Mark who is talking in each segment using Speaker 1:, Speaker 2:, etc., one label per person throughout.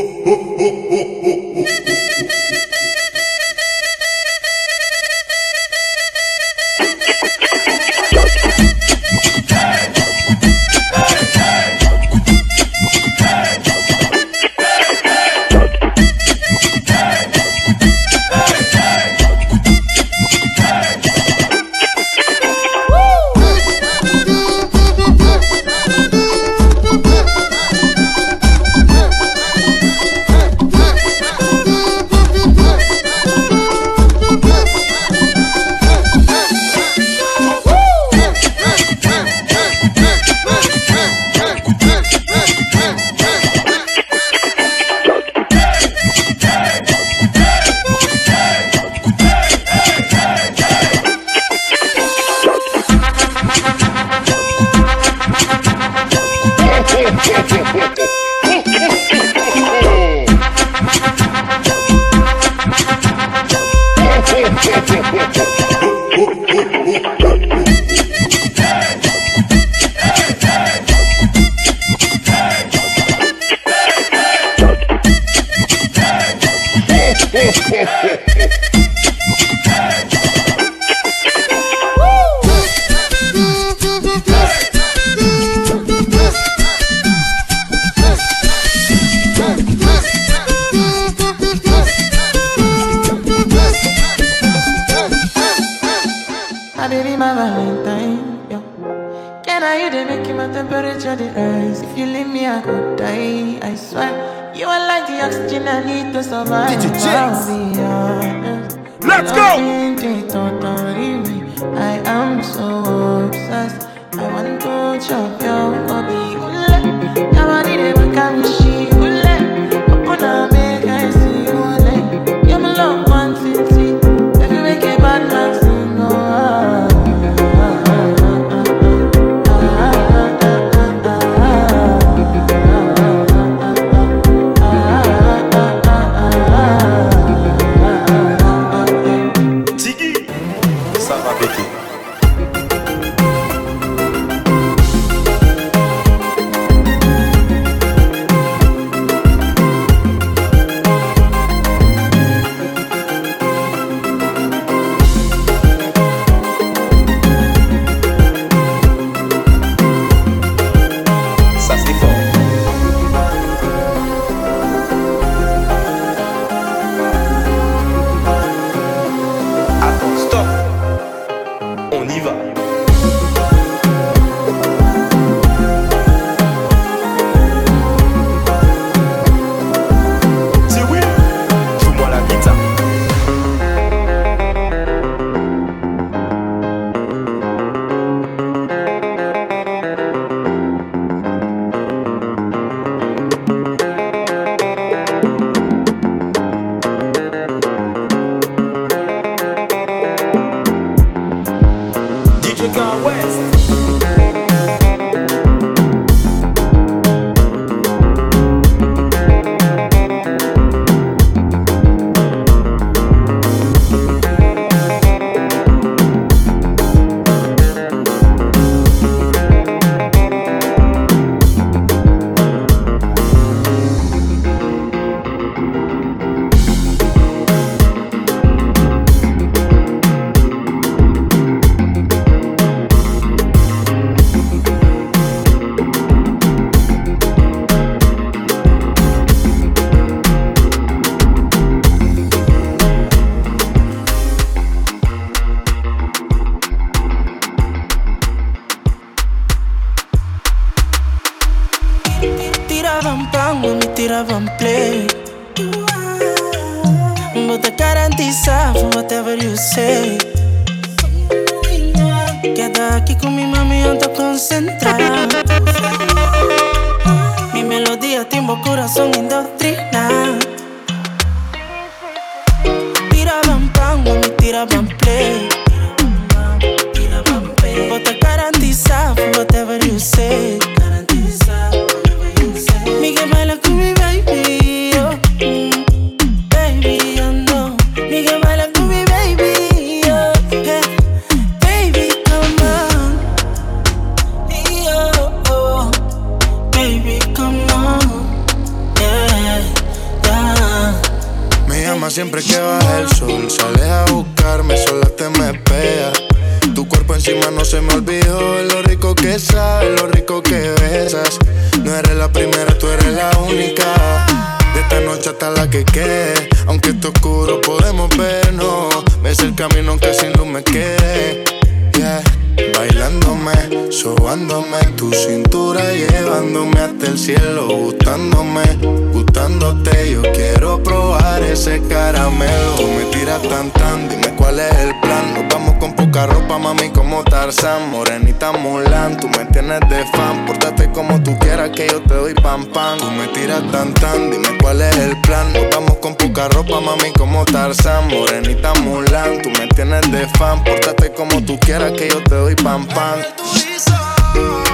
Speaker 1: yeah.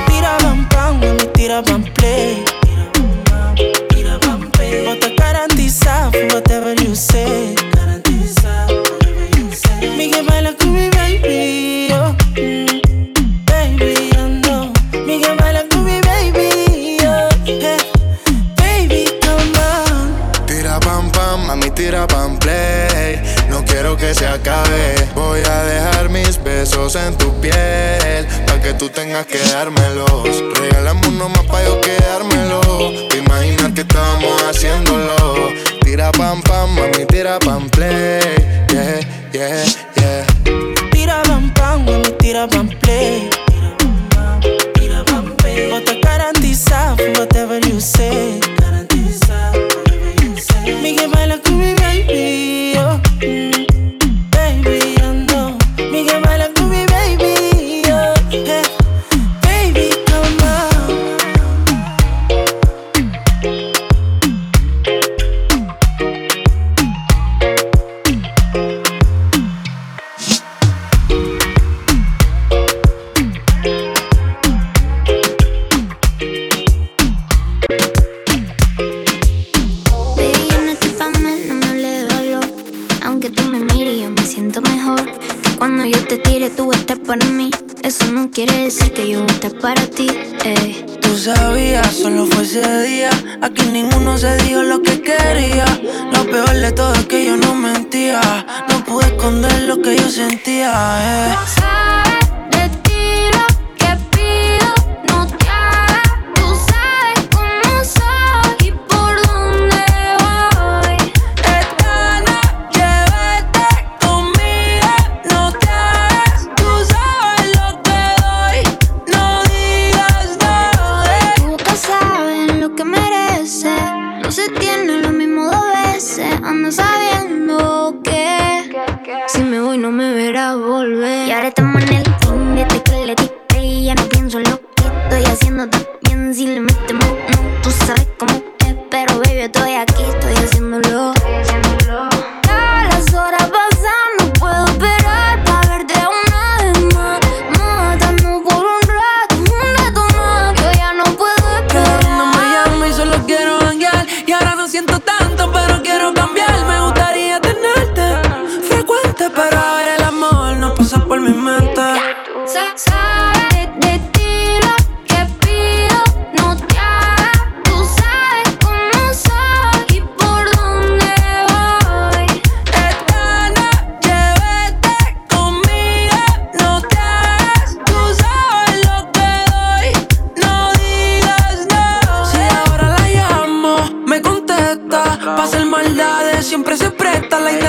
Speaker 1: Tira bam bam, mami, tira bam play. Tira bam play. Bota garantiza, whatever you say. Garantiza, whatever you say. Miguel baila con mi baby, oh. Mm, baby, oh, I know. Miguel baila con mi baby, oh, baby, come on.
Speaker 2: Tira bam bam, mami, tira bam play. No quiero que se acabe. Voy a dejar mis besos en tu piel que tú tengas que dármelos. Regálame uno más para yo quedármelo. Te imaginas que estábamos haciéndolo. Tira pam pam, mami, tira pam play. Yeah, yeah, yeah.
Speaker 1: Tira pam pam, mami, tira pam play. Tira pam, tira pam play. Vos te garantizas whatever you say.
Speaker 3: para ti, ey.
Speaker 1: Tú sabías, solo fue ese día. Aquí ninguno se dijo lo que quería. Lo peor de todo es que yo no mentía. No pude esconder lo que yo sentía, eh.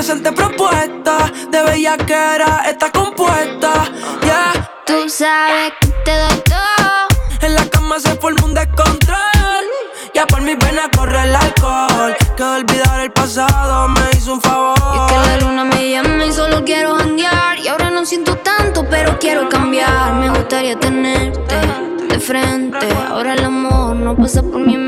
Speaker 1: indecente propuesta de bellaquera está compuesta. Yeah.
Speaker 3: Tú sabes que te doy todo.
Speaker 1: En la cama se forma un descontrol. Ya por mis venas corre el alcohol. Que olvidar el pasado me hizo un favor.
Speaker 3: Y es que la luna me llama y solo quiero janguear. Y ahora no siento tanto, pero quiero cambiar. Me gustaría tenerte de frente. Ahora el amor no pasa por mi mente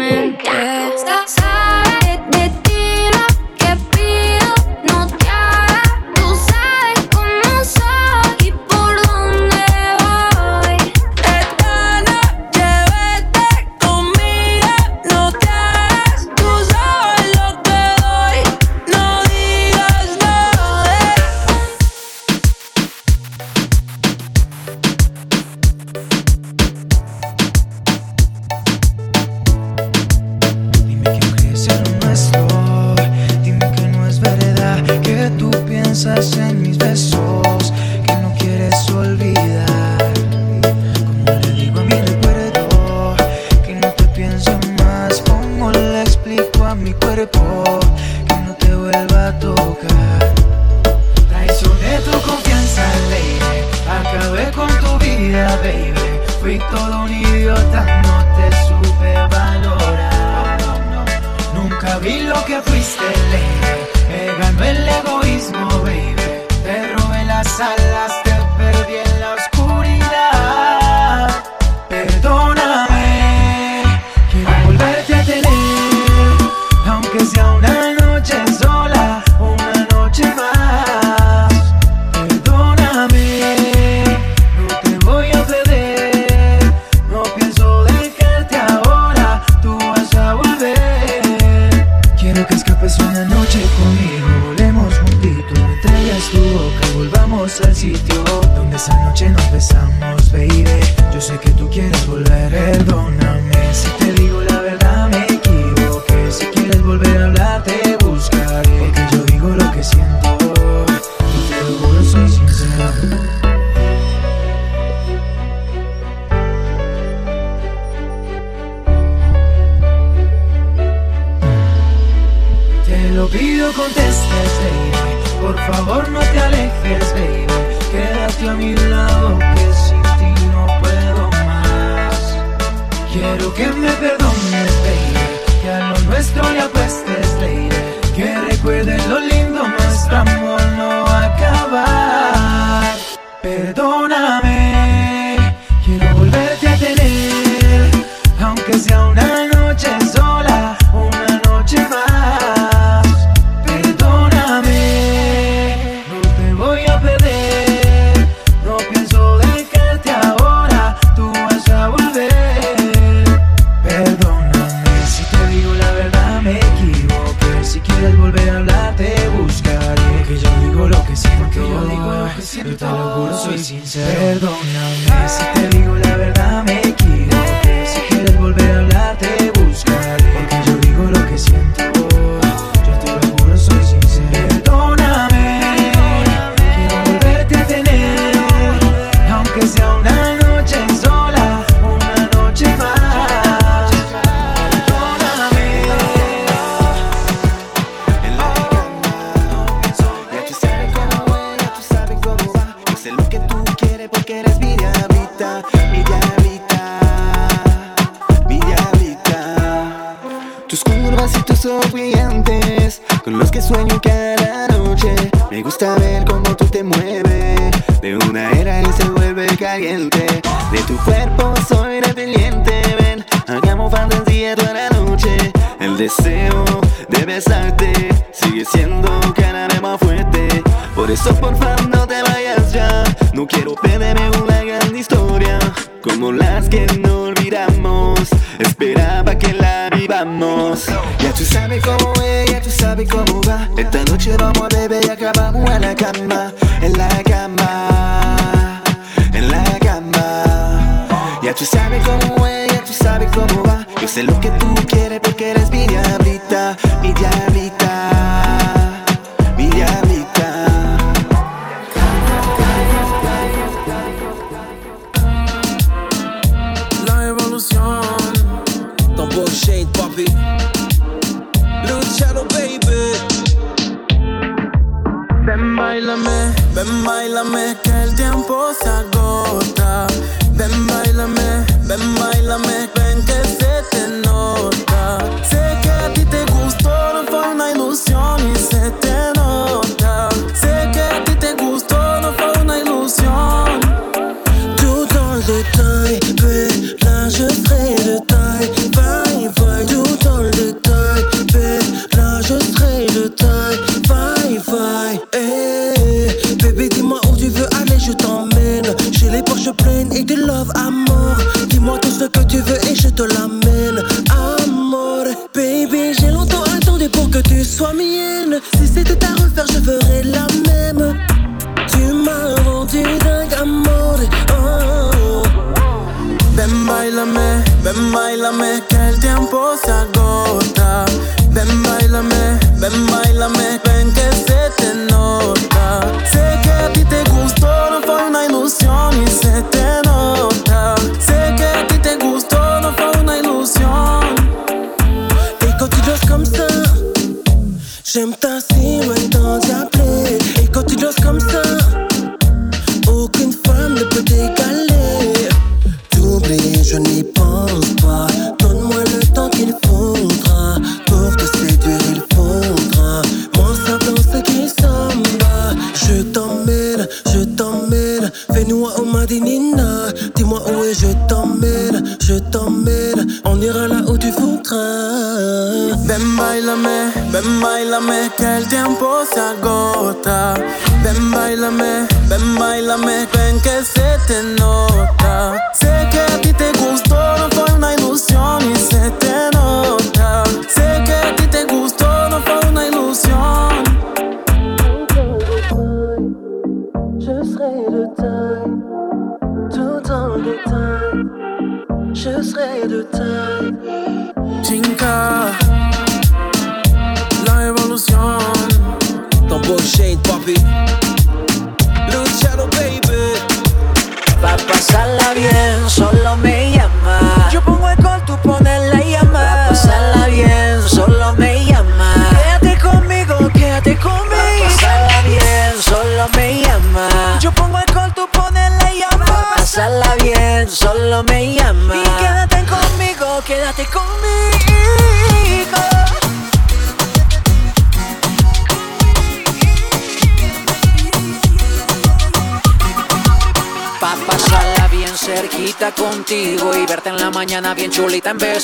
Speaker 4: Si
Speaker 5: c'était à refaire, je ferais la même. Tu m'as rendu dingue, amore. Oh. Ven, bailame, ven, bailame, que el tiempo se agota. Ven, bailame, ven, bailame, ven que se te nota. Se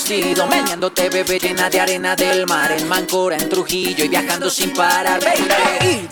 Speaker 6: vestido. Meneándote bebé llena de arena del mar en Mancora, en Trujillo y viajando sin parar, baby.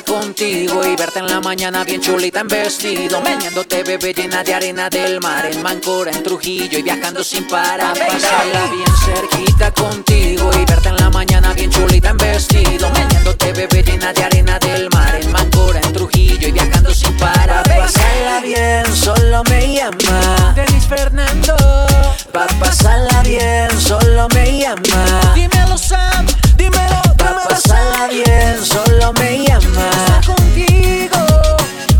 Speaker 6: Contigo y verte en la mañana bien chulita en vestido. Meneándote bebé llena de arena del mar en Mancora, en Trujillo y viajando sin parar. Pa' pasarla bien cerquita contigo y verte en la mañana bien chulita en vestido. Meneándote bebé llena de arena del mar en Mancora, en Trujillo y viajando sin parar. Pa' pasarla bien, solo me llama. Denis Fernando. Pa' pasarla bien, solo me llama. Dímelo Sam, pasarla bien, solo me llama. contigo.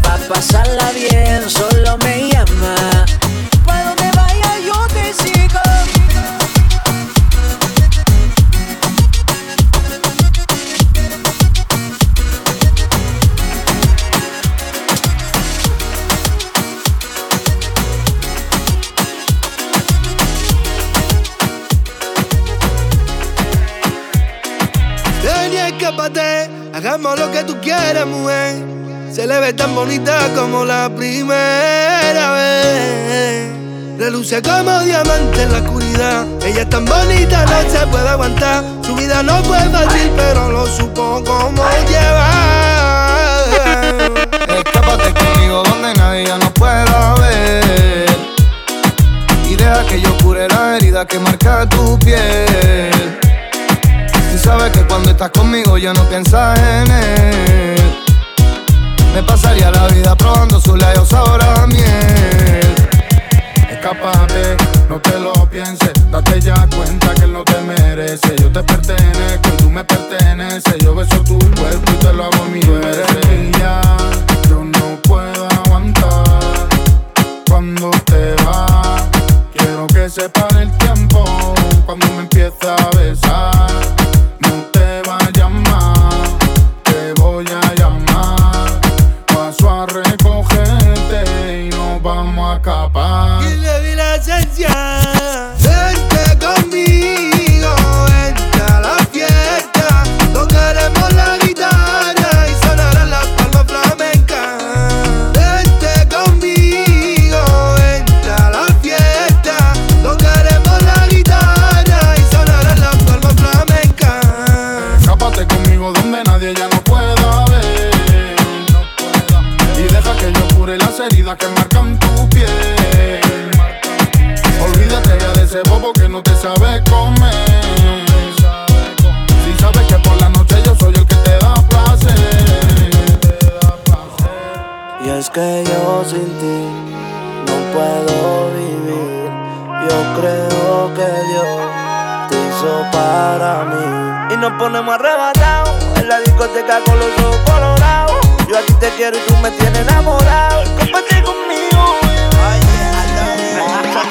Speaker 6: Pa' pasarla bien, solo me
Speaker 7: Hagamos lo que tú quieras, mujer. Se le ve tan bonita como la primera vez. Reluce como diamante en la oscuridad. Ella es tan bonita, no se puede aguantar. Su vida no fue fácil, pero lo supo como llevar.
Speaker 8: Escápate conmigo donde nadie nos pueda ver. Y deja que yo cure la herida que marca tu piel. Sabes que cuando estás conmigo ya no piensas en él. Me pasaría la vida probando su labios sabor a miel. Escápate, no te lo pienses. Date ya cuenta que él no te merece. Yo te pertenezco y tú me perteneces. Yo beso tu cuerpo y te lo hago mi ya Yo no puedo aguantar cuando te vas. Quiero que se Y
Speaker 9: es que yo sin ti no puedo vivir. Yo creo que Dios te hizo para mí. Y nos ponemos arrebatados en la discoteca con los ojos colorados. Yo a ti te quiero y tú me tienes enamorado. Comparte conmigo.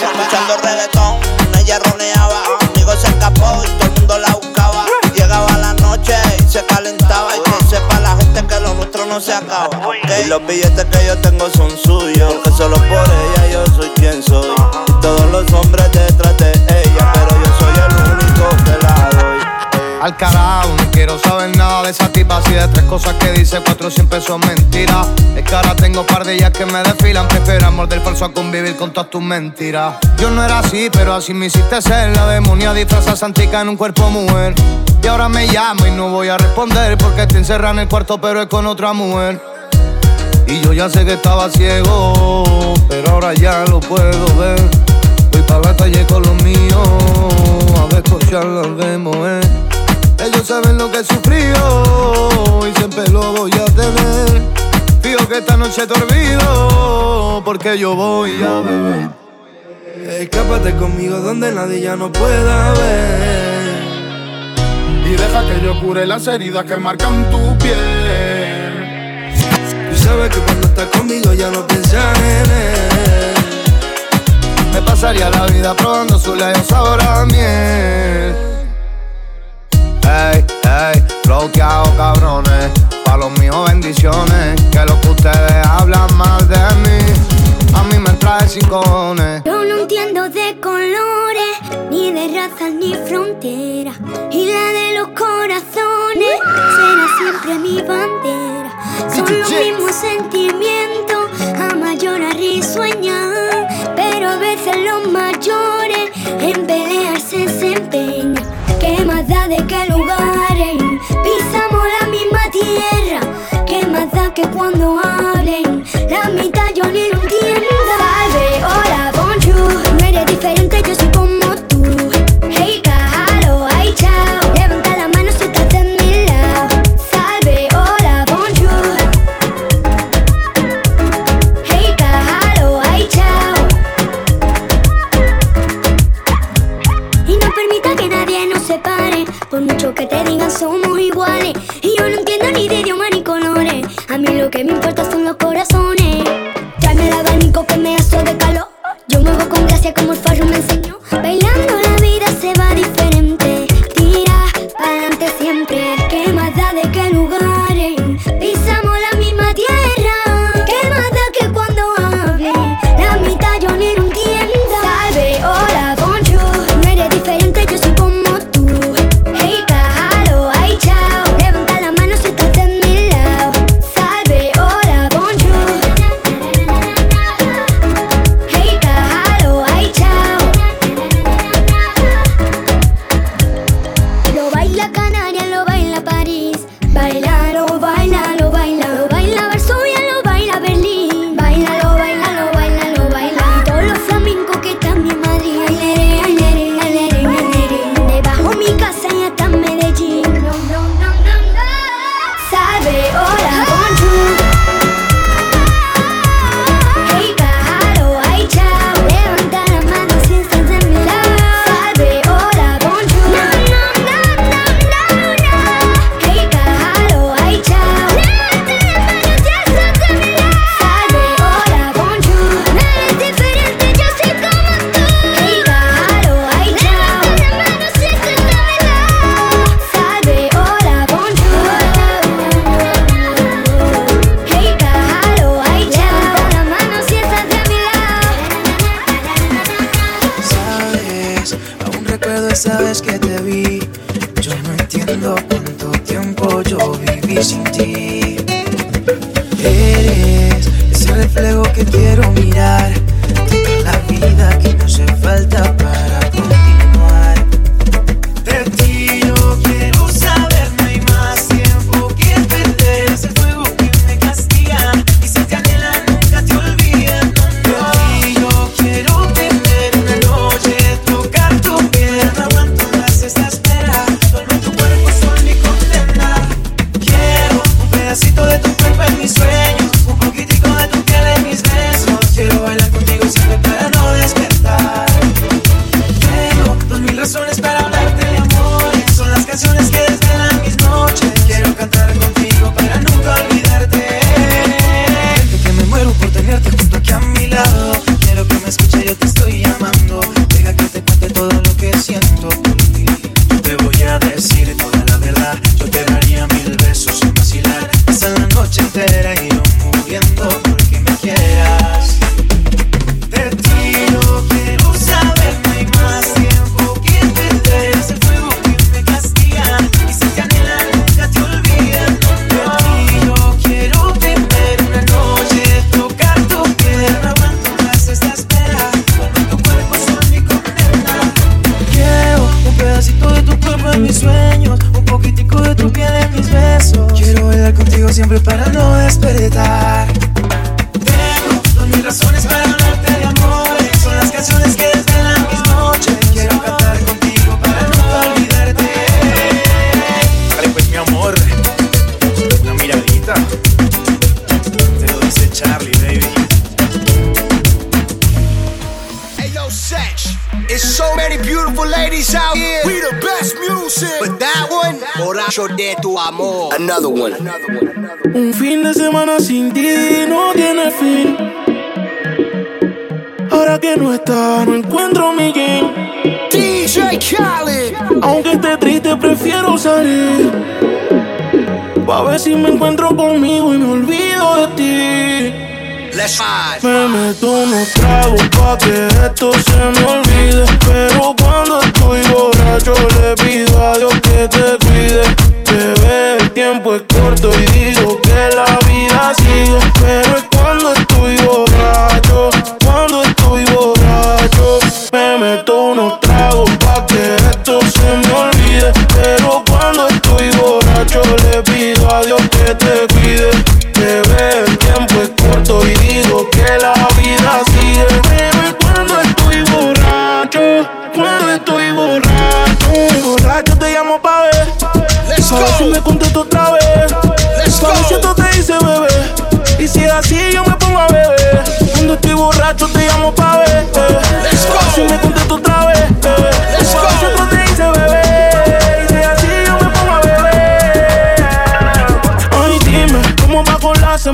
Speaker 10: Escuchando reggaetón, ella roneaba. Conmigo se escapó y todo el mundo la buscaba. Llegaba la noche y se calentaba. Que sepa la gente que lo nuestro no se acaba.
Speaker 9: Y los billetes que yo tengo son suyos. Porque solo por ella yo soy quien soy. Y todos los hombres detrás de
Speaker 11: Al carajo, no quiero saber nada de esa tipa Así de tres cosas que dice, cuatro siempre son mentiras Es que ahora tengo par de ellas que me desfilan Prefiero amor del falso a convivir con todas tus mentiras. Yo no era así, pero así me hiciste ser. La demonia disfraza santica en un cuerpo mujer. Y ahora me llama y no voy a responder Porque te encerran en el cuarto pero es con otra mujer. Y yo ya sé que estaba ciego Pero ahora ya lo puedo ver. Voy para la calle con los míos A descochar las de mover ellos saben lo que he sufrido y siempre lo voy a tener. Fijo que esta noche te olvido porque yo voy a beber.
Speaker 12: Escápate conmigo donde nadie ya no pueda ver.
Speaker 8: Y deja que yo cure las heridas que marcan tu piel.
Speaker 12: Tú sabes que cuando estás conmigo ya no piensas en él.
Speaker 11: Me pasaría la vida probando su lejos sabor a miel. Ey, ey, bloqueado cabrones. Pa' los míos bendiciones. Que lo que ustedes hablan mal de mí. A mí me trae sin cojones.
Speaker 13: Yo no entiendo de colores, ni de razas, ni fronteras. Y la de los corazones será siempre mi bandera. Son los mismos sentimientos, amar, llorar y soñar. Pero a veces los mayores en pelearse se empeñan. ¿Qué más da de qué lugares? Pisamos la misma tierra. ¿Qué más da que cuando hablen? La mitad gracia como el
Speaker 4: Quiero
Speaker 14: bailar contigo siempre para no despertar. Tengo dos mil razones para hablarte de amores. Son las canciones que
Speaker 15: Another one.
Speaker 12: Un fin de semana sin ti no tiene fin. Ahora que no está, no encuentro mi game.
Speaker 15: DJ Khaled.
Speaker 12: Aunque esté triste, prefiero salir. Pa' ver si me encuentro conmigo y me olvido de ti.
Speaker 15: Let's ride.
Speaker 12: Me meto unos tragos pa' que esto se me olvide. Pero cuando estoy borracho le pido a Dios que te cuide. Tiempo es corto y digo que la vida sigue. Pero es cuando estoy borracho,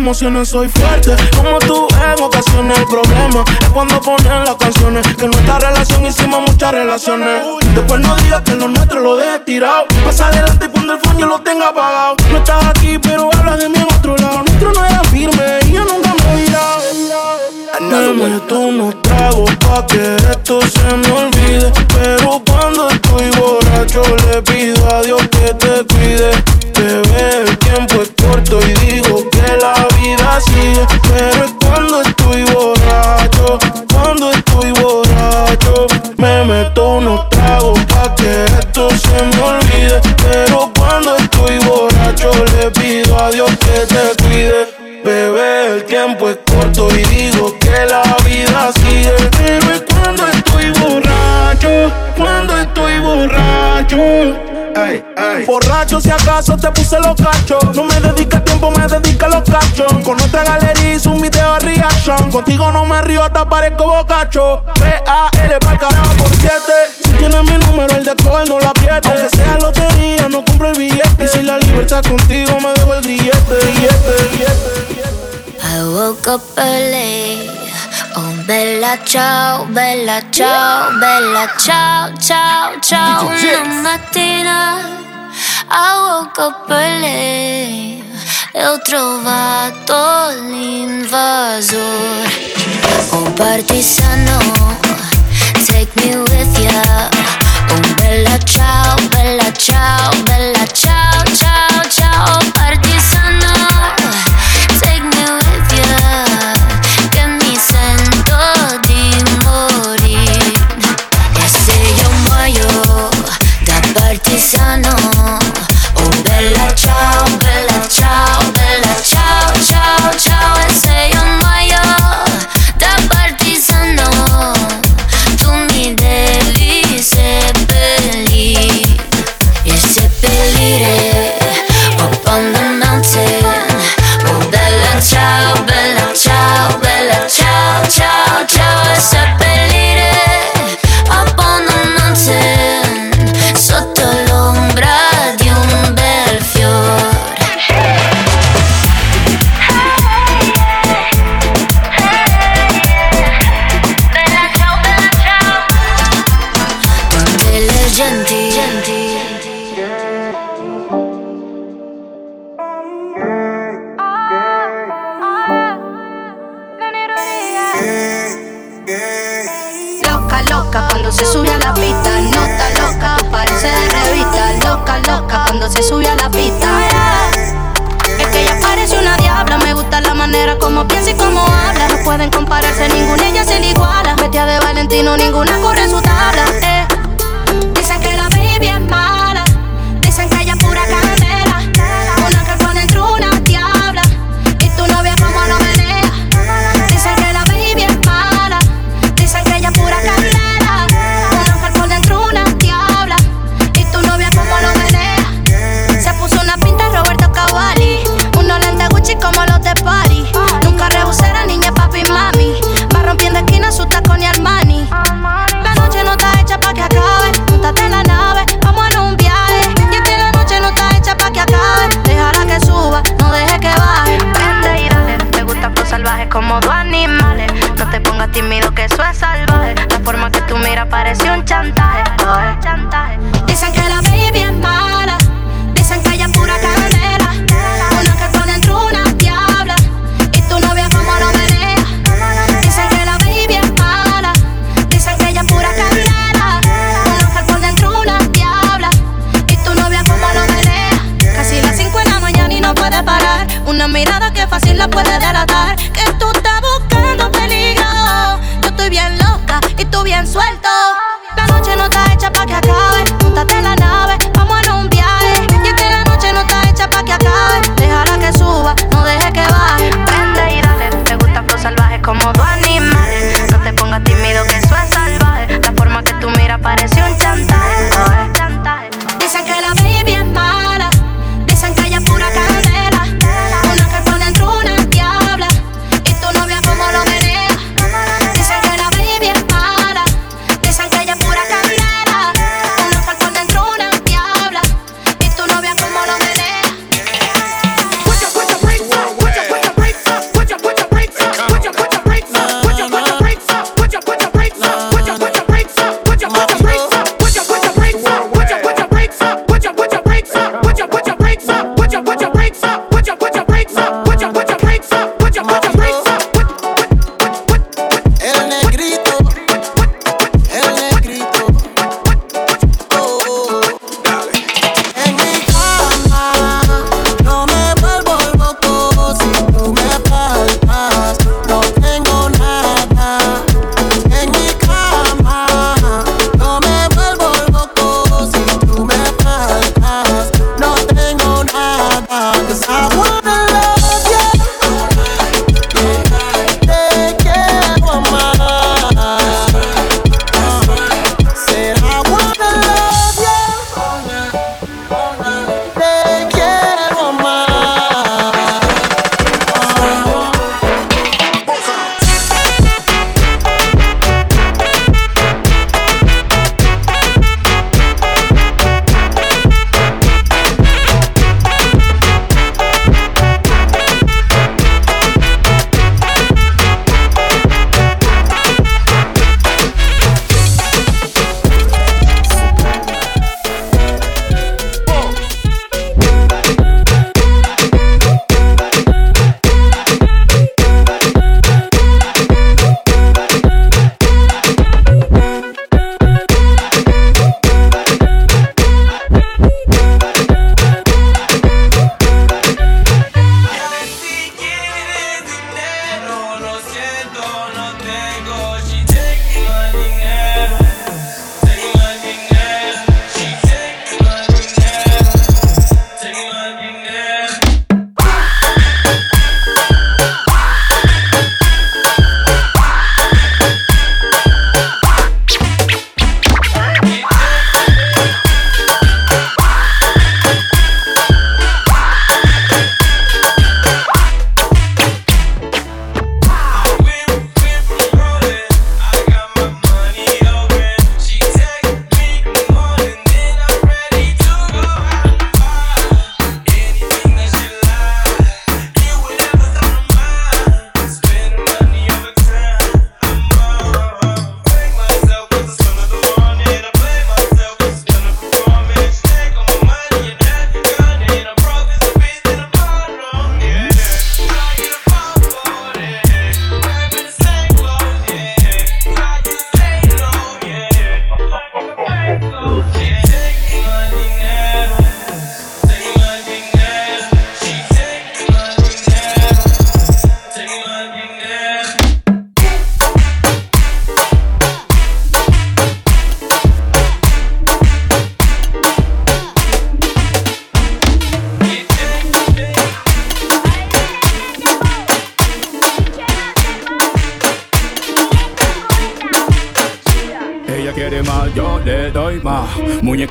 Speaker 12: emociones? Soy fuerte, como tú en ocasiones. El problema es cuando ponen las canciones. Que en nuestra relación hicimos muchas relaciones. Después no digas que lo nuestro lo dejes tirado. Más adelante y cuando el phone yo lo tenga apagado. No estás aquí, pero hablas de mí en otro lado. Nuestro no era firme y yo nunca me virado. Me meto unos tragos pa' que esto se me olvide. Pero cuando estoy borracho le pido a Dios que te cuide. Bebé, el tiempo es corto y digo que la Pero es cuando estoy borracho, cuando estoy borracho. Me meto unos tragos pa' que esto se me olvide. Pero cuando estoy borracho le pido a Dios que te cuide. Bebé, el tiempo es corto y digo que la vida sigue. Pero es cuando estoy borracho, cuando estoy borracho. Ey, ey. Borracho si acaso te puse los cachos. No me dedica tiempo, me dedica los cachos. Con otra galería hice un video de reaction. Contigo no me río, hasta parezco bocacho. B-A-L para carajo por siete. Si tienes mi número, el de coger no la apriete. Aunque sea lotería, no compro el billete. Y si la libertad contigo, me dejo el billete, billete, billete
Speaker 3: I woke up early. Bella ciao, bella ciao, bella ciao, ciao, ciao. Una mattina I woke up early. E ho trovato l'invasor. Oh, partigiano, take me with ya. Oh, bella ciao, bella ciao, bella ciao, ciao, ciao. Oh, partigiano, take me with ya. Partigiano, oh bella ciao,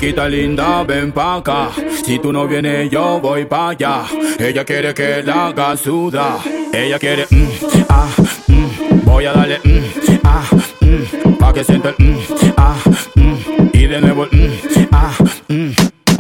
Speaker 16: Muñequita linda, ven pa' acá. Si tú no vienes, yo voy pa' allá. Ella quiere que la haga suda. Ella quiere, mm, ah, mm, voy a darle, mm, ah, mm, pa' que sienta el, mm, ah, mm, y de nuevo, el.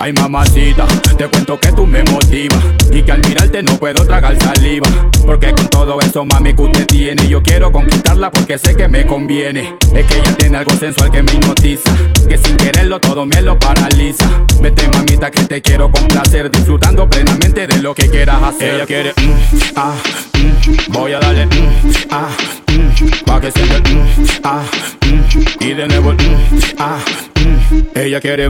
Speaker 16: Ay mamacita, te cuento que tú me motivas Y que al mirarte no puedo tragar saliva. Porque con todo eso mami que usted tiene Yo quiero conquistarla porque sé que me conviene. Es que ella tiene algo sensual que me hipnotiza Que sin quererlo todo me lo paraliza. Vete mamita que te quiero complacer Disfrutando plenamente de lo que quieras hacer. Ella quiere, mm, ah, mm, voy a darle, mm, ah, mm, pa' que el, mm, ah, y de nuevo, ah. Ella quiere...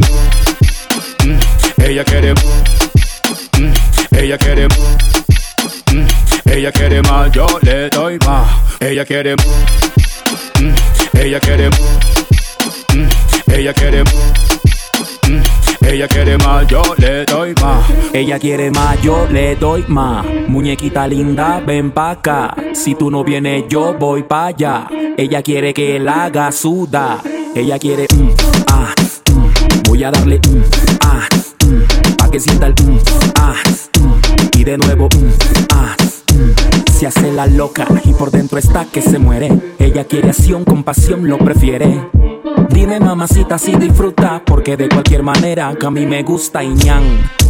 Speaker 16: Mm, ella quiere, mm, ella quiere, mm, ella quiere más, yo le doy más. Ella quiere, ella quiere, ella quiere, ella quiere más, yo le doy más.
Speaker 17: Ella quiere más, yo le doy más. Muñequita linda, ven pa' acá. Si tú no vienes, yo voy pa' allá. Ella quiere que la haga suda. Ella quiere, mm, ah, voy a darle, mm, ah, mm, pa' que sienta el, mm, ah, mm, y de nuevo, mm, ah, mm. Se hace la loca y por dentro está que se muere. Ella quiere acción, con pasión lo prefiere. Dime mamacita si disfruta Porque de cualquier manera que a mí me gusta y ñan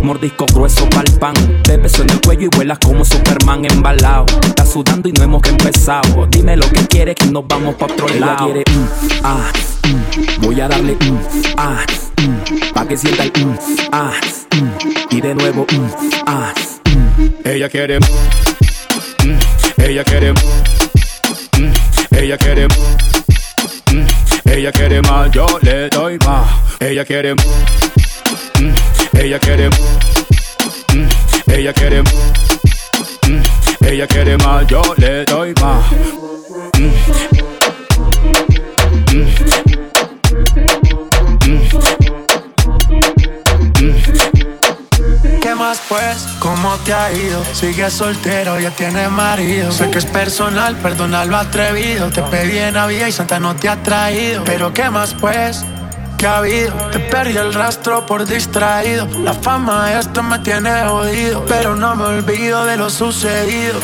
Speaker 17: Mordisco grueso pa'l pan. Te beso en el cuello y vuelas como Superman embalado Está sudando y no hemos empezado. Dime lo que quieres que nos vamos pa' otro
Speaker 16: Ella
Speaker 17: lado.
Speaker 16: quiere,
Speaker 17: mm, ah, mm, Voy a darle mm, ah, Pa' que sienta el ah, Y de nuevo ah,
Speaker 16: Ella quiere, mm, ella quiere, mm, ella quiere, mm, ella quiere más, yo le doy más. Ella quiere, mm, ella quiere, mm, ella quiere, mm, ella quiere más, yo le doy más. Mm, mm,
Speaker 4: ¿Qué más pues? ¿Cómo te ha ido? Sigues soltero, ya tienes marido. Sé que es personal, perdona lo atrevido. Te pedí en Navidad y Santa no te ha traído. Pero ¿qué más pues? ¿Qué ha habido? Te perdí el rastro por distraído. La fama esto me tiene jodido. Pero no me olvido de lo sucedido.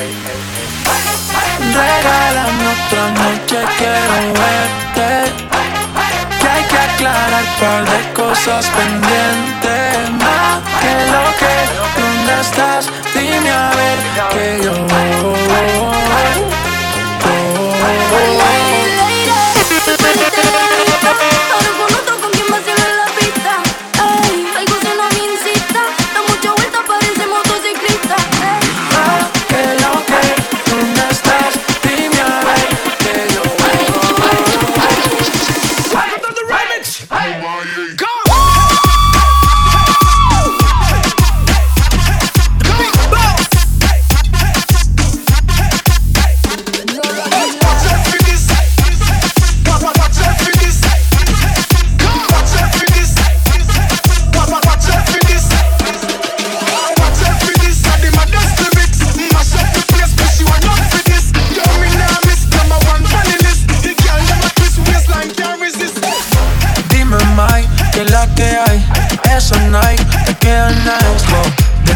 Speaker 4: Regálame otra noche, quiero verte. Hay que aclarar par de cosas pendientes. Más que lo que, ¿dónde estás? Dime a ver que yo.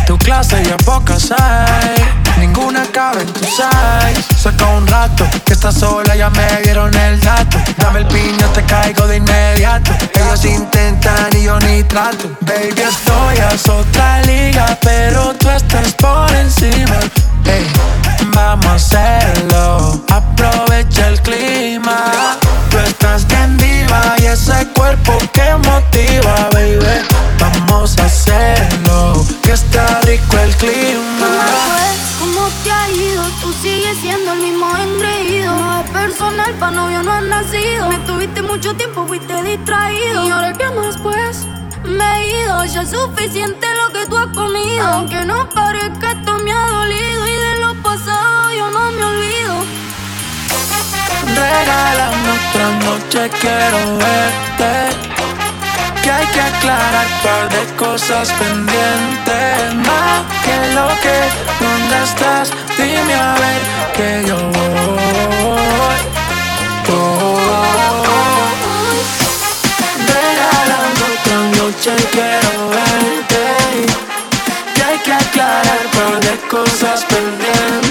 Speaker 4: Tu clase ya pocas hay. Ninguna cabe en tu size. Saca un rato que estás sola, ya me dieron el dato. Dame el piño, te caigo de inmediato. Ellos intentan y yo ni trato. Baby, estoy a otra liga Pero tú estás por encima. Ey, vamos a hacerlo. Aprovecha el clima. Tú estás bien diva y ese cuerpo que motiva, baby. Vamos a hacerlo, rico el clima.
Speaker 13: ¿Cómo te ha ido? Tú sigues siendo el mismo engreído. No es personal, pa' novio no has nacido. Me tuviste
Speaker 18: mucho tiempo fuiste distraído. Y ahora que más pues me he ido. Ya es suficiente lo que tú has comido. Aunque no parezca, esto me ha dolido. Y de lo pasado yo no me olvido.
Speaker 19: Regálame otra noche, quiero verte. Que hay que aclarar par de cosas pendientes. Más que lo que, ¿dónde estás? Dime a ver que yo voy. Regalando otra noche, quiero verte. Que hay que aclarar par de cosas pendientes.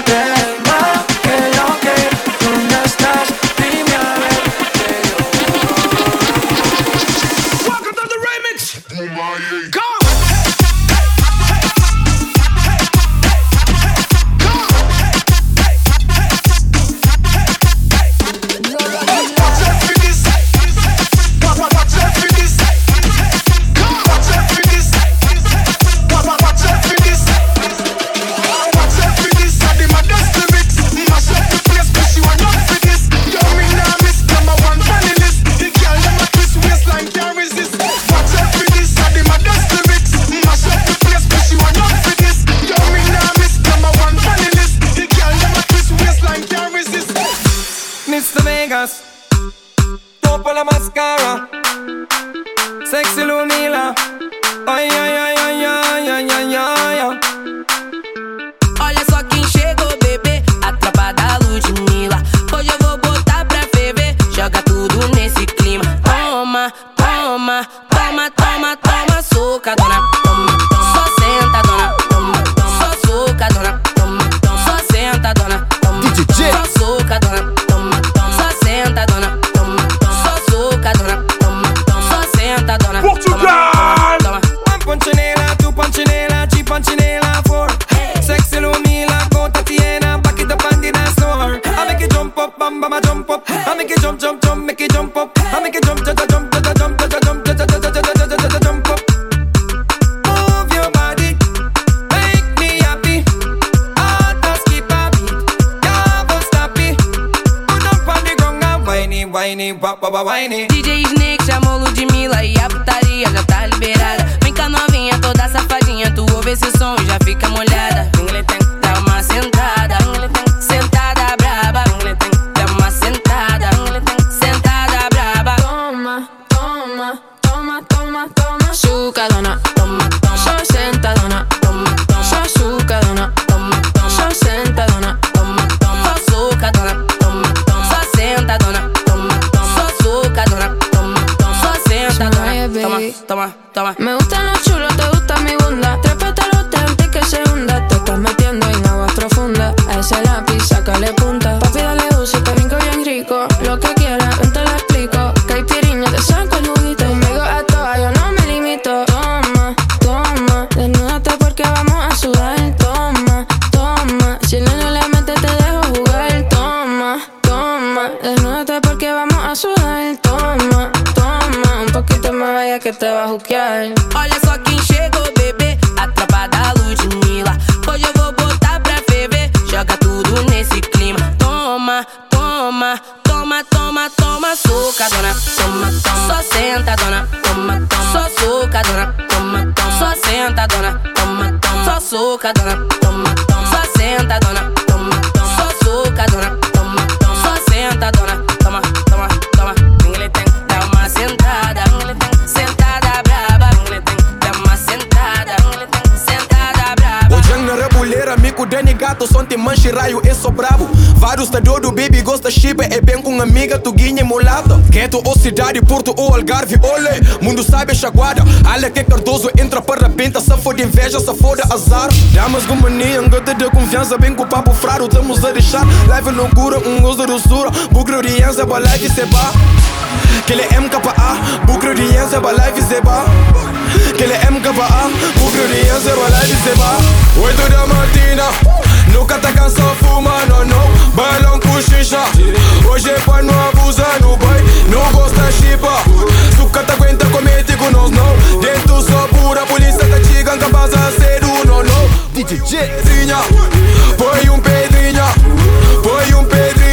Speaker 20: Toma, toma, toma.
Speaker 19: Me
Speaker 18: gustan los chulos, te gusta mi bunda.
Speaker 19: Gosta chipa, é bem com amiga, tu guinha mulata. Quento ou cidade, Porto ou Algarve, olê, mundo sabe chaguada. Olha que Cardoso entra para a pinta, se for de inveja, se for de azar. Damas com mania, gota de confiança, bem com o papo fraro, estamos a deixar. Live loucura, um gosto de doçura, bucro de live seba. Que ele é MKA, bucro de pra live seba. Que ele é MKA, bucro de pra live seba. Oito da matina, nunca tá cansado fumando, não. Balão com xixa, hoje é pra não abusar no boy, não gosta chipa. Suca tá aguenta comete com nós, não. Dentro só pura, polícia tá chegando, capaz a ser o não, não. DJ Pedrinha, põe um Pedrinha, põe um Pedrinha.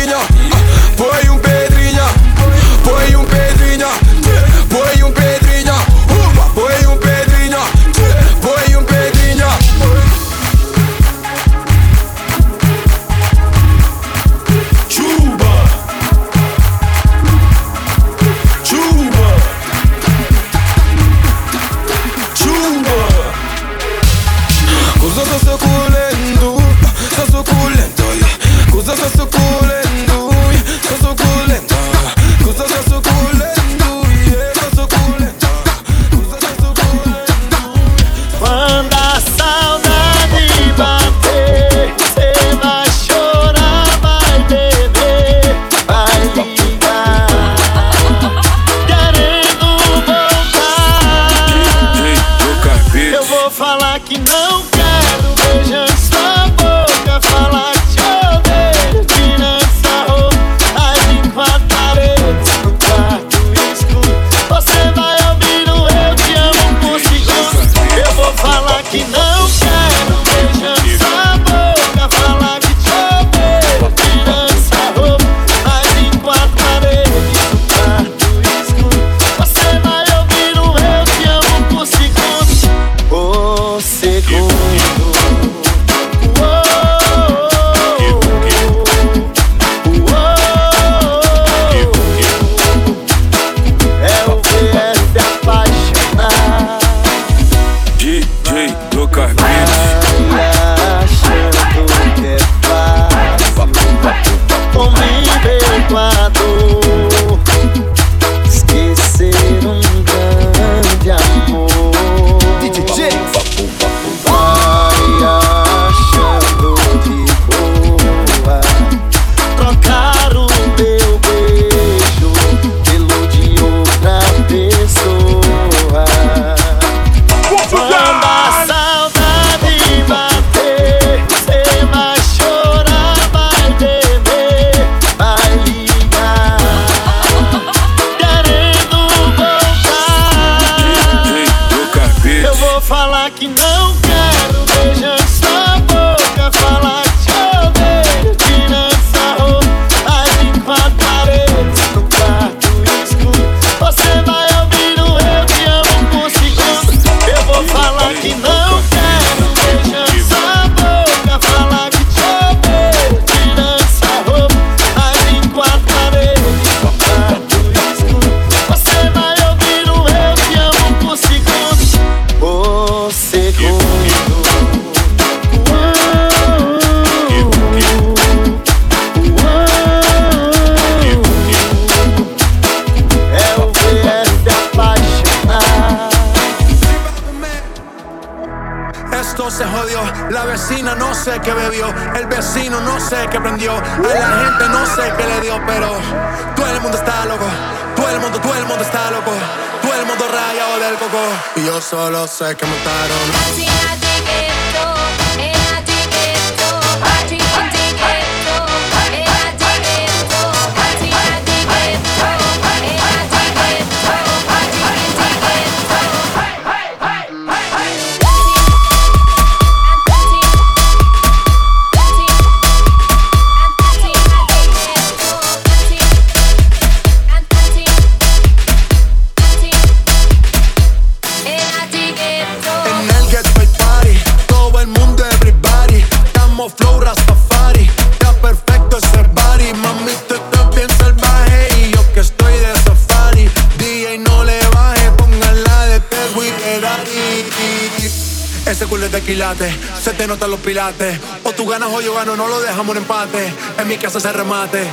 Speaker 21: se te
Speaker 22: notan los pilates. O tú ganas o yo gano, no lo dejamos en empate. En mi casa se remate.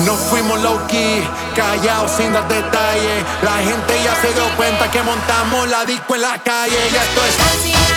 Speaker 22: Nos fuimos low key, callados sin dar detalles. La gente ya se dio cuenta que montamos la disco en la calle. Ya esto es.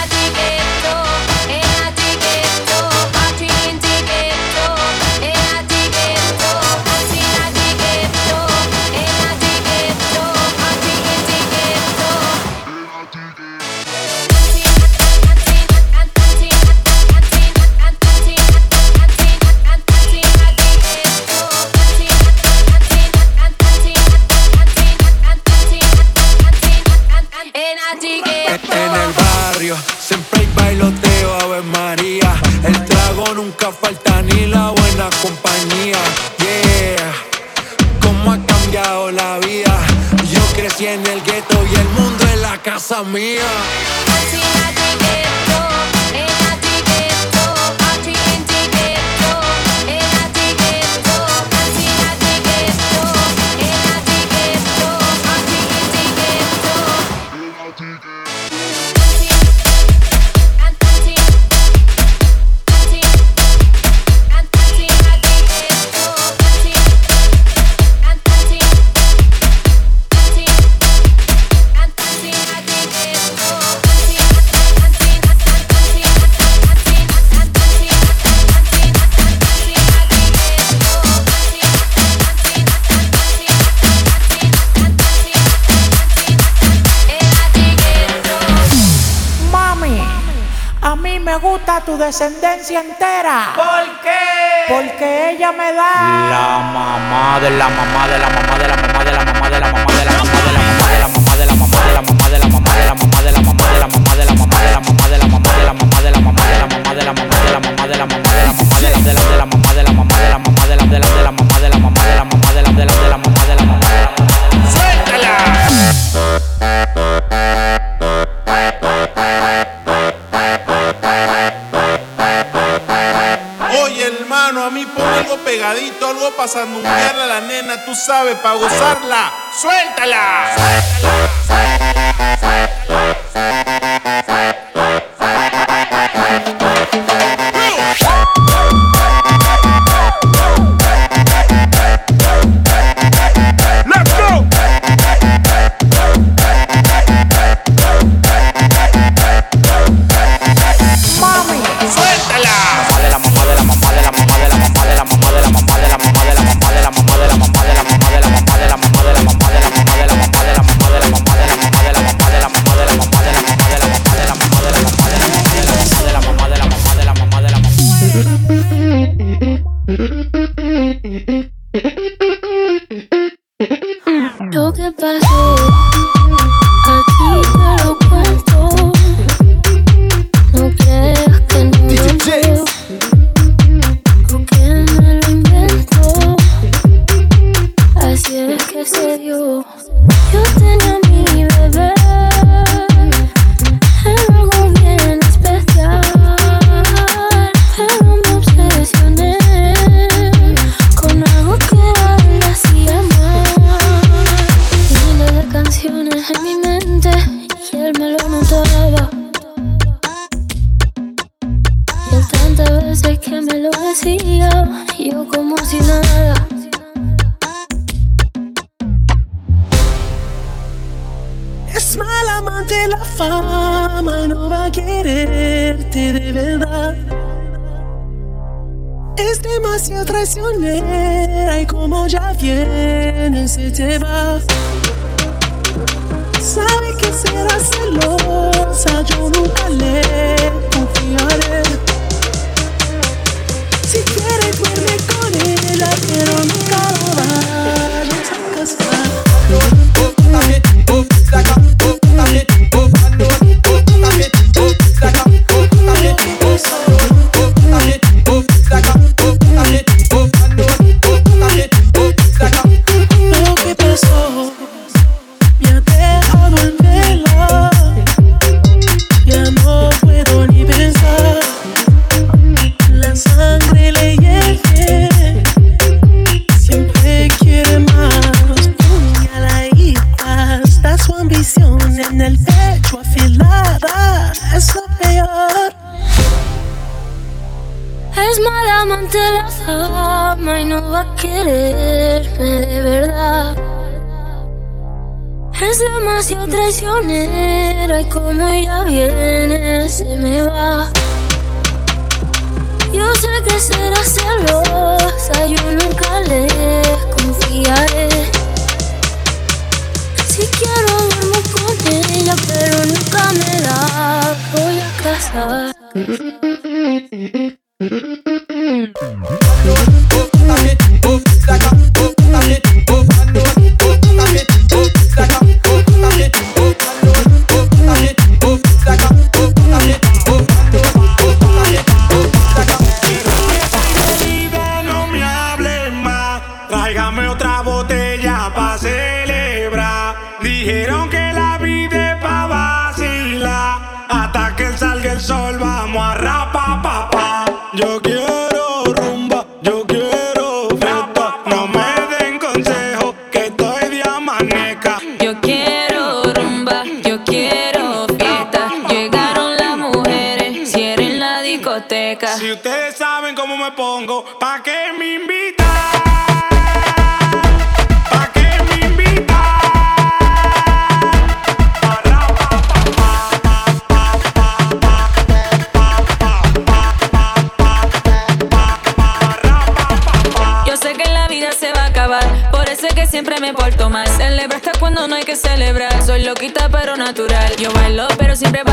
Speaker 22: Siempre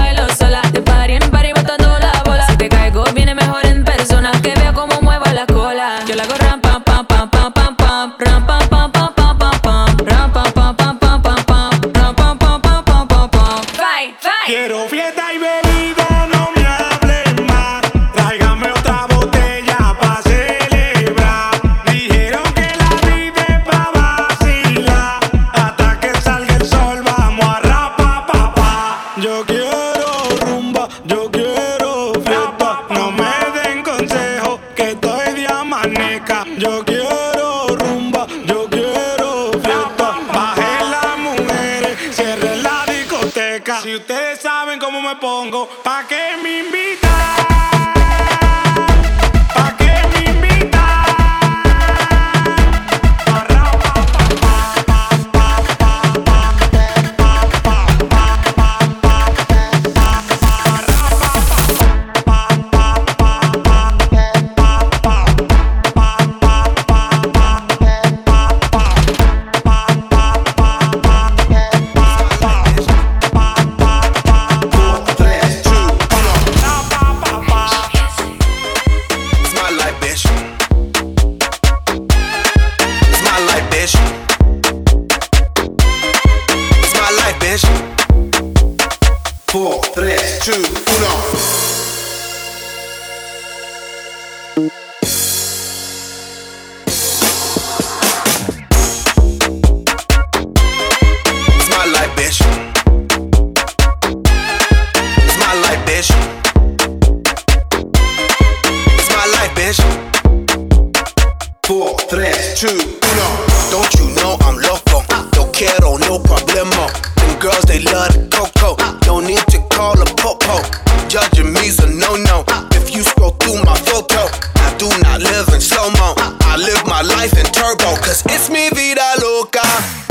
Speaker 13: no
Speaker 15: problemo. Them girls, they love the coco. No need to call a popo. Judging me's a no no. If you scroll through my photo, I do not live in slow mo. I live my life in turbo. Cause it's mi vida loca.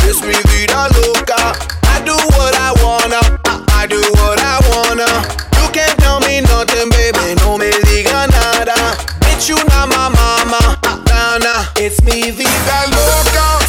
Speaker 15: It's mi vida loca. I do what I wanna. I do what I wanna. You can't tell me nothing, baby. No me diga nada. Bitch, you not my mama. Nah, nah. It's mi vida loca.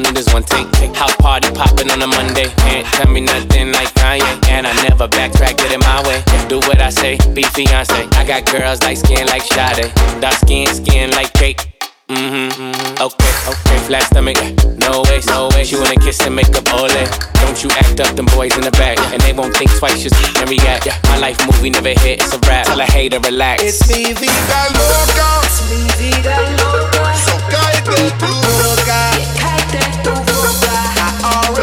Speaker 23: Shot, all I need is one take. House party popping on a Monday. Can't tell me nothing like Kanye. And I never backtrack, get in my way. Do what I say, be fiance. I got girls like skin like Sade. Dark skin, skin like cake. Mm-hmm, mm-hmm. Okay, okay. Flat stomach, no way, no way. She wanna kiss and make up ole. Don't you act up, them boys in the back. And they won't think twice, just and react. Yeah, my life movie never hit, it's a rap. Tell a hater, relax.
Speaker 9: It's mi vida loca. It's mi vida loca. So cállate tu boca
Speaker 24: alright.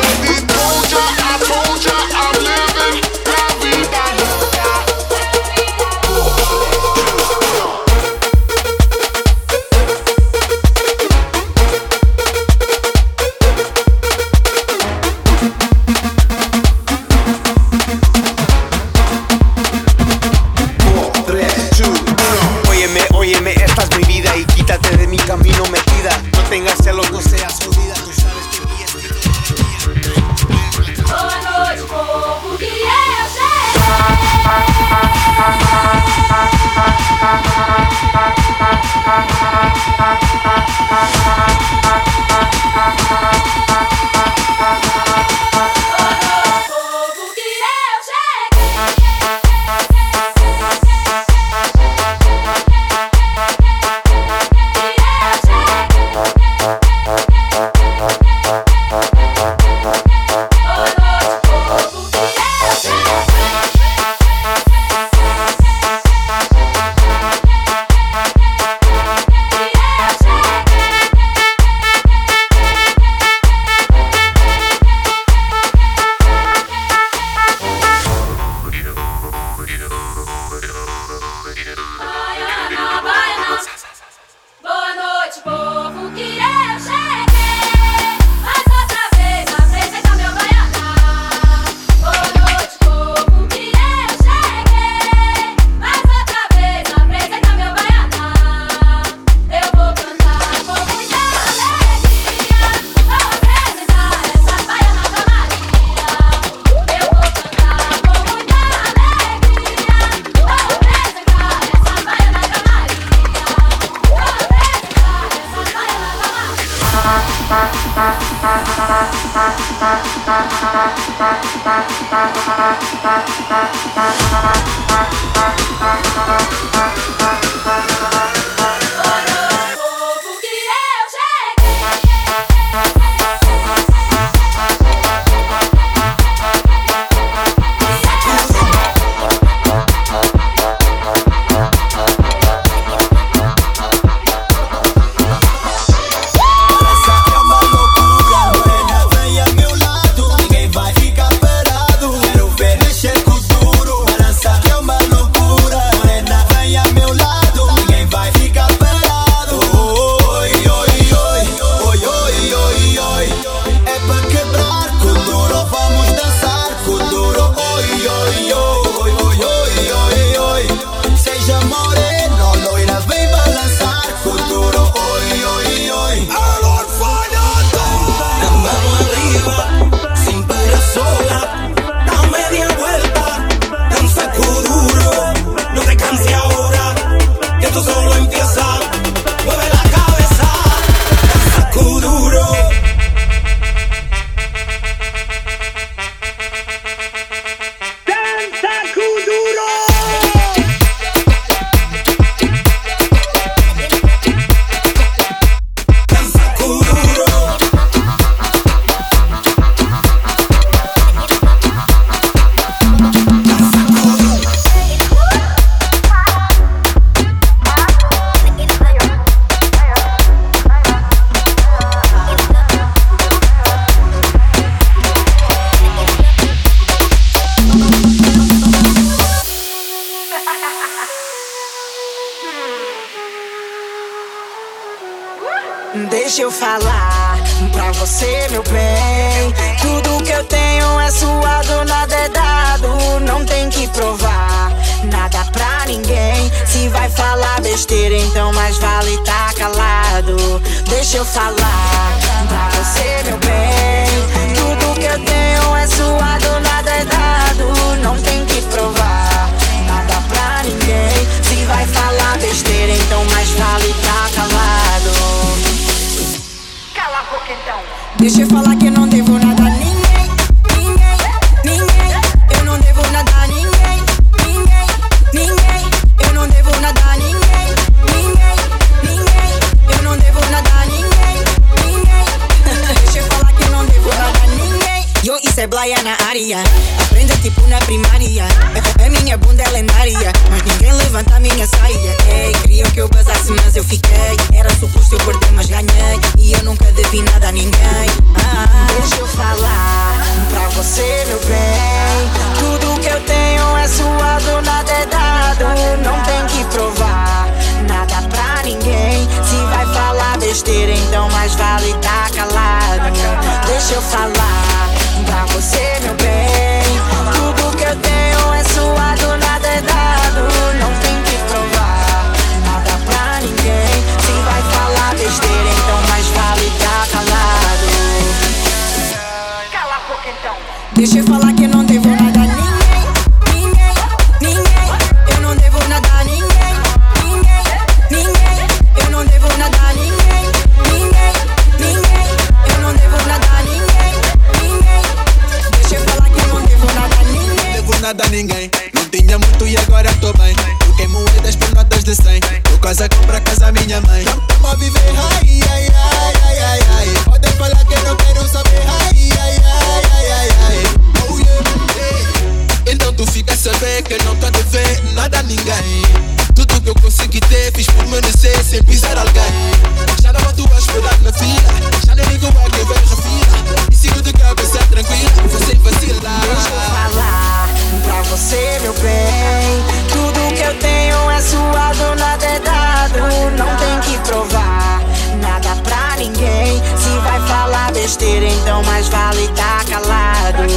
Speaker 24: Então mais vale tá calado.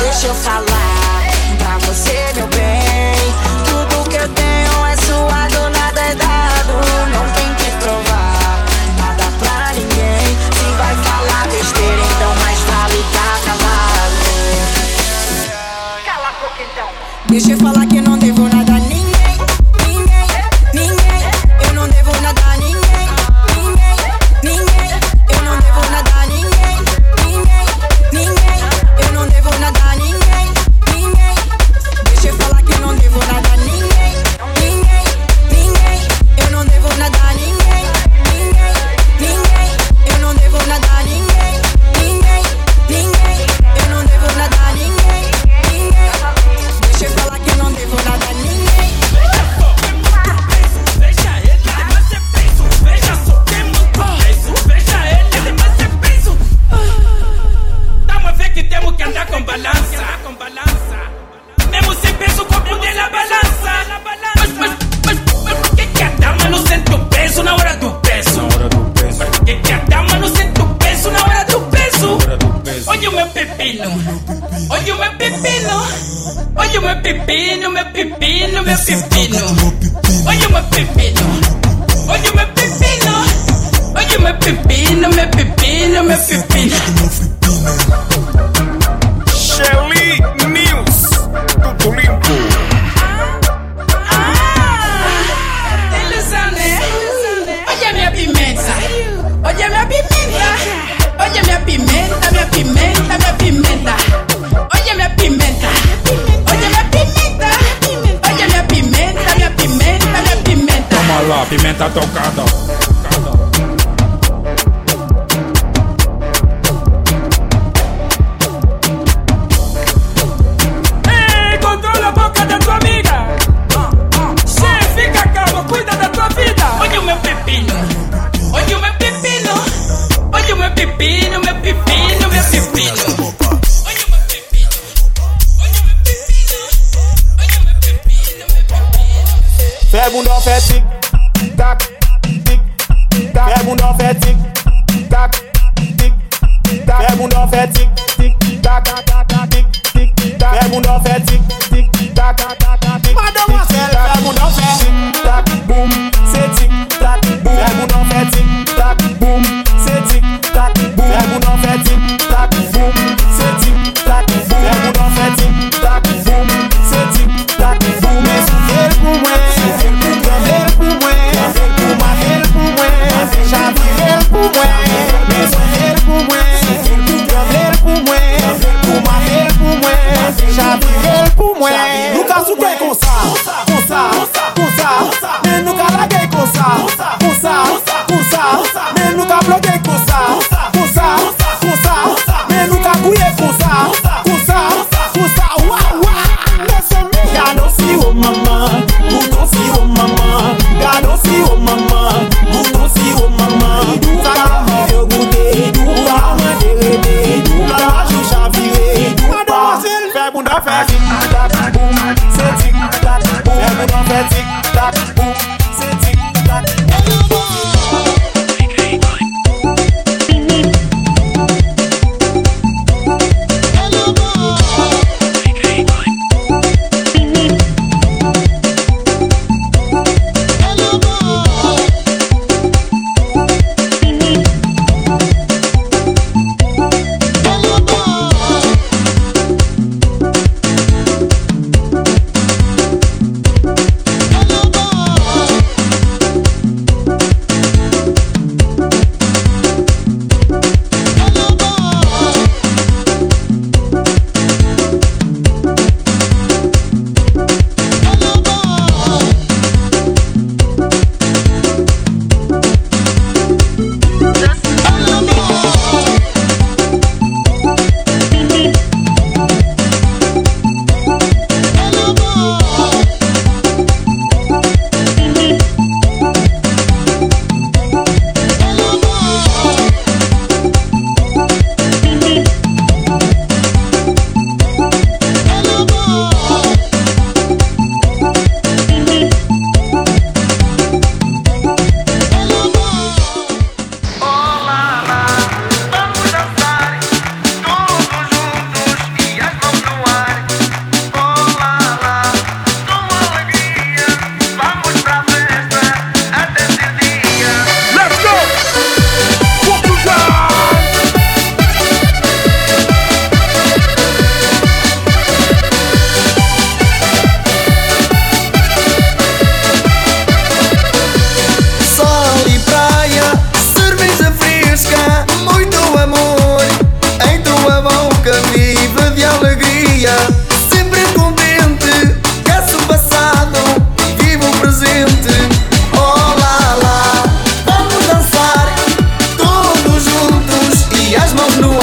Speaker 24: Deixa eu falar
Speaker 22: mismo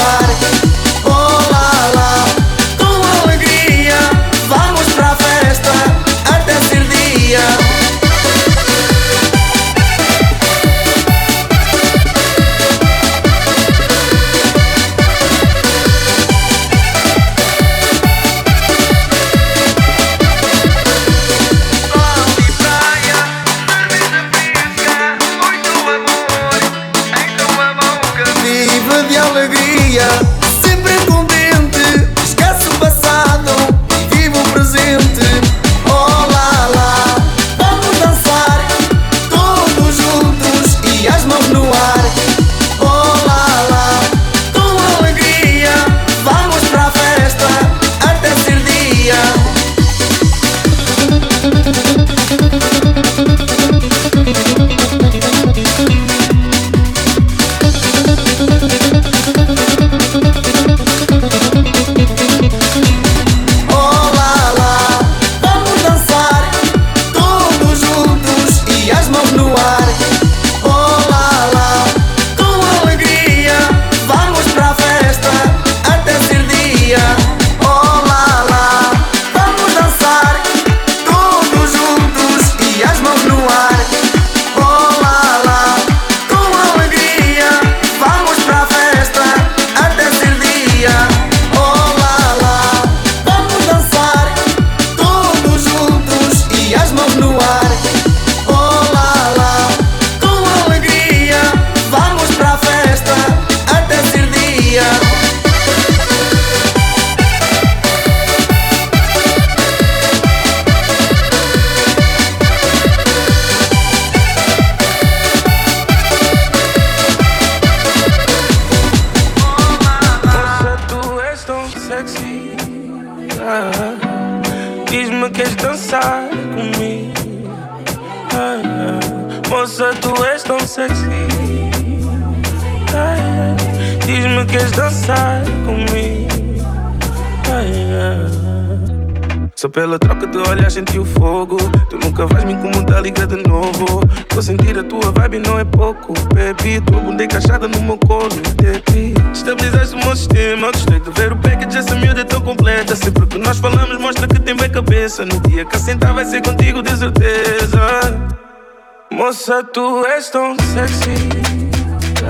Speaker 22: moça, tu és tão sexy.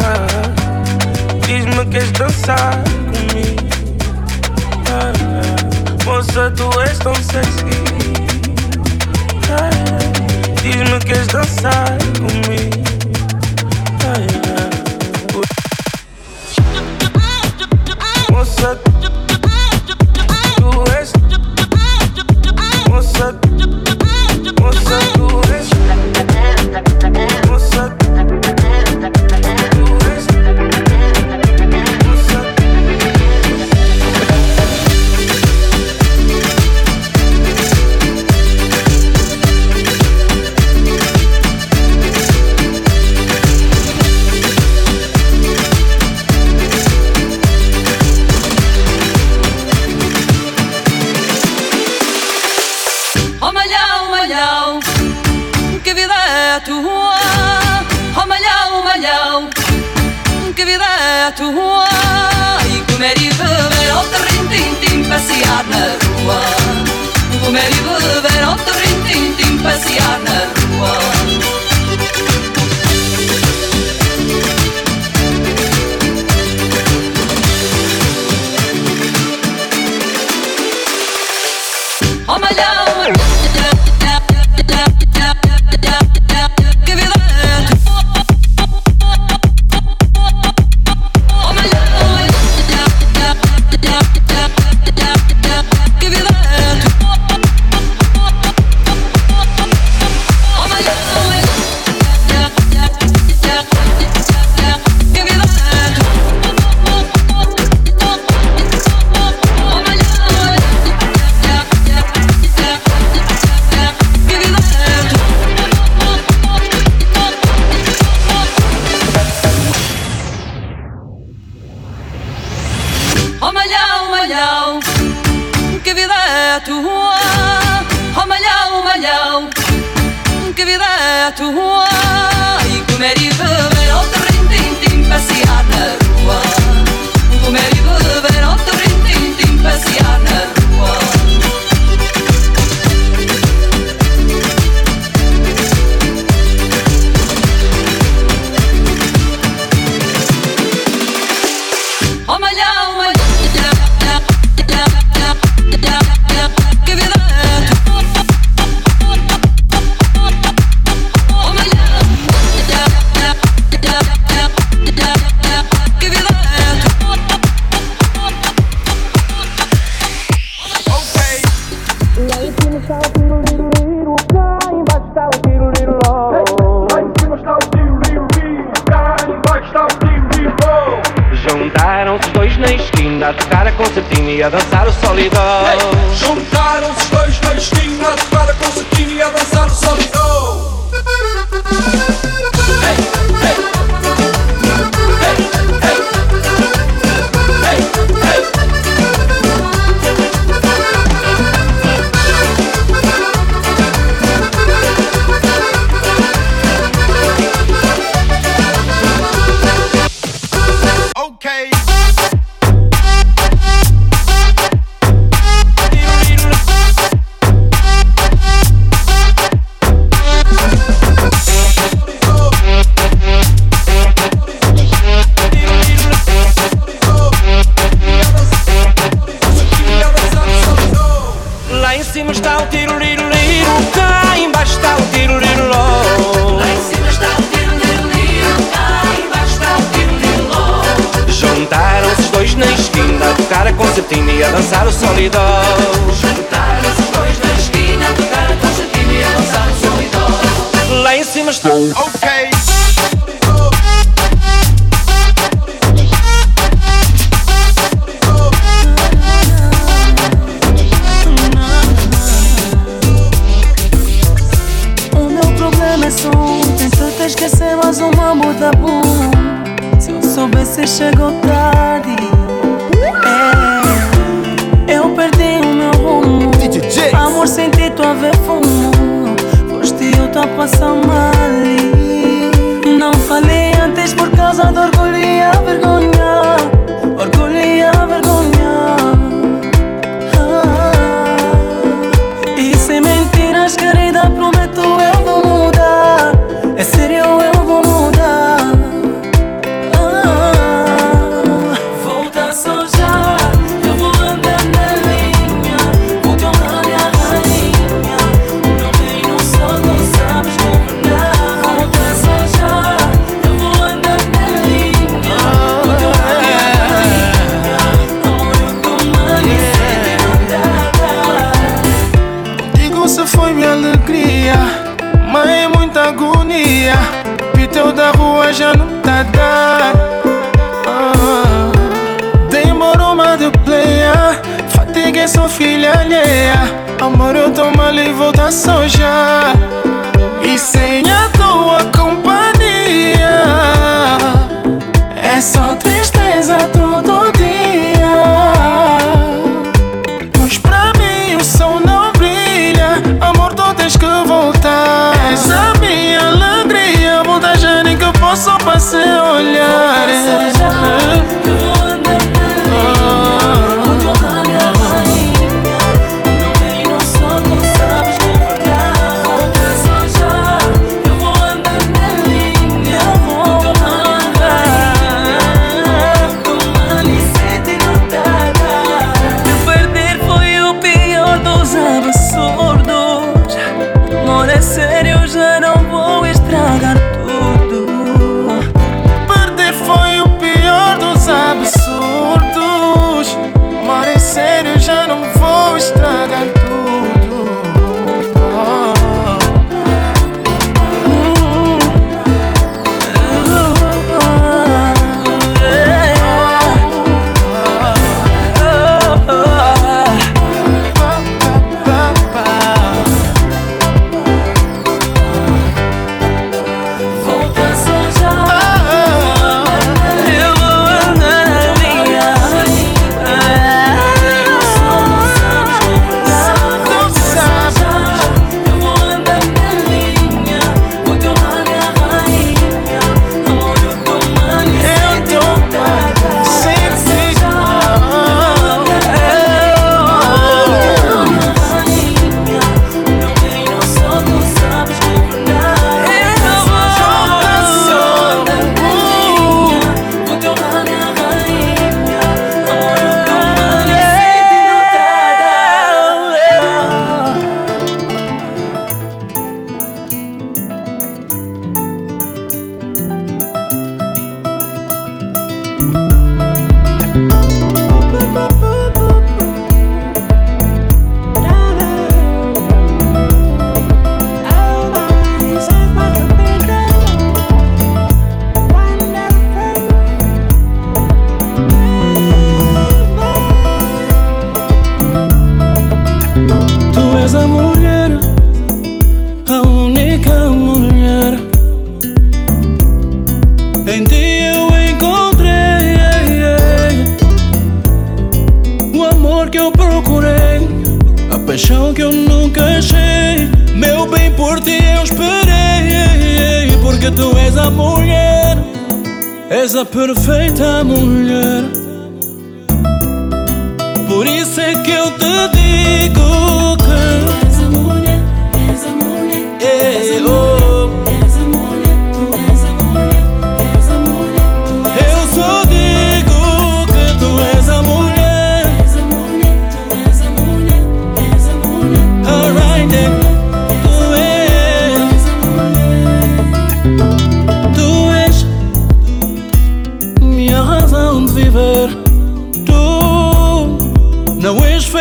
Speaker 22: Ah, Diz-me que és dançar comigo. Ah, moça, tu és tão sexy.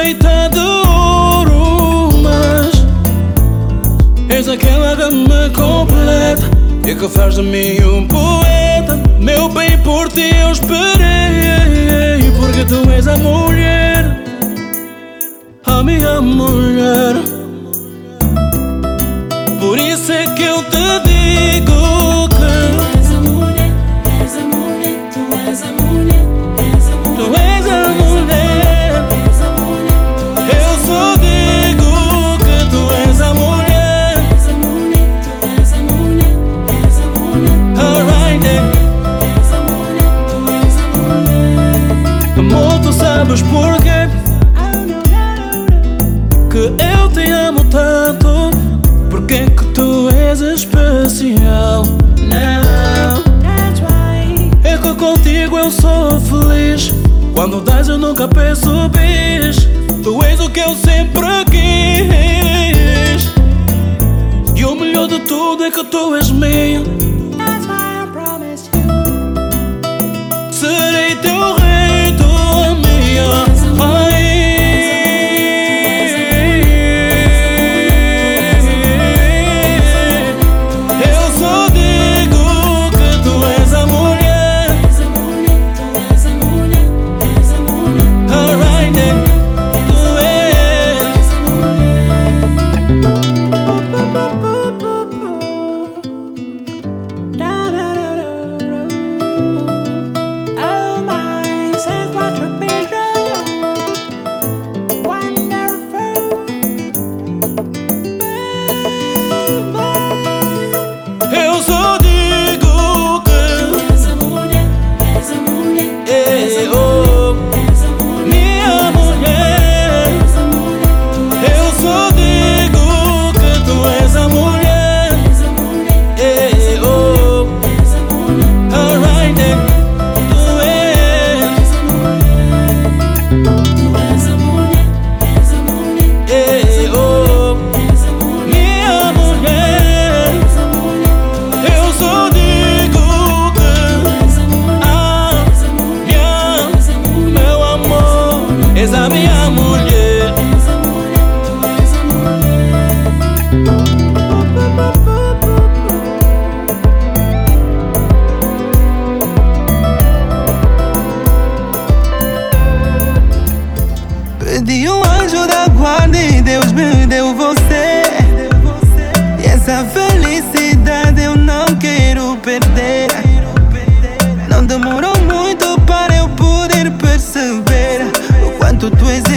Speaker 12: feita de ouro, mas és aquela dama completa e que faz de mim um poeta. Meu bem, por ti eu esperei, porque tu és a mulher, a minha mulher. Quando das eu nunca percebes Tu és o que eu sempre quis. E o melhor de tudo é que tu és minha tu
Speaker 25: existes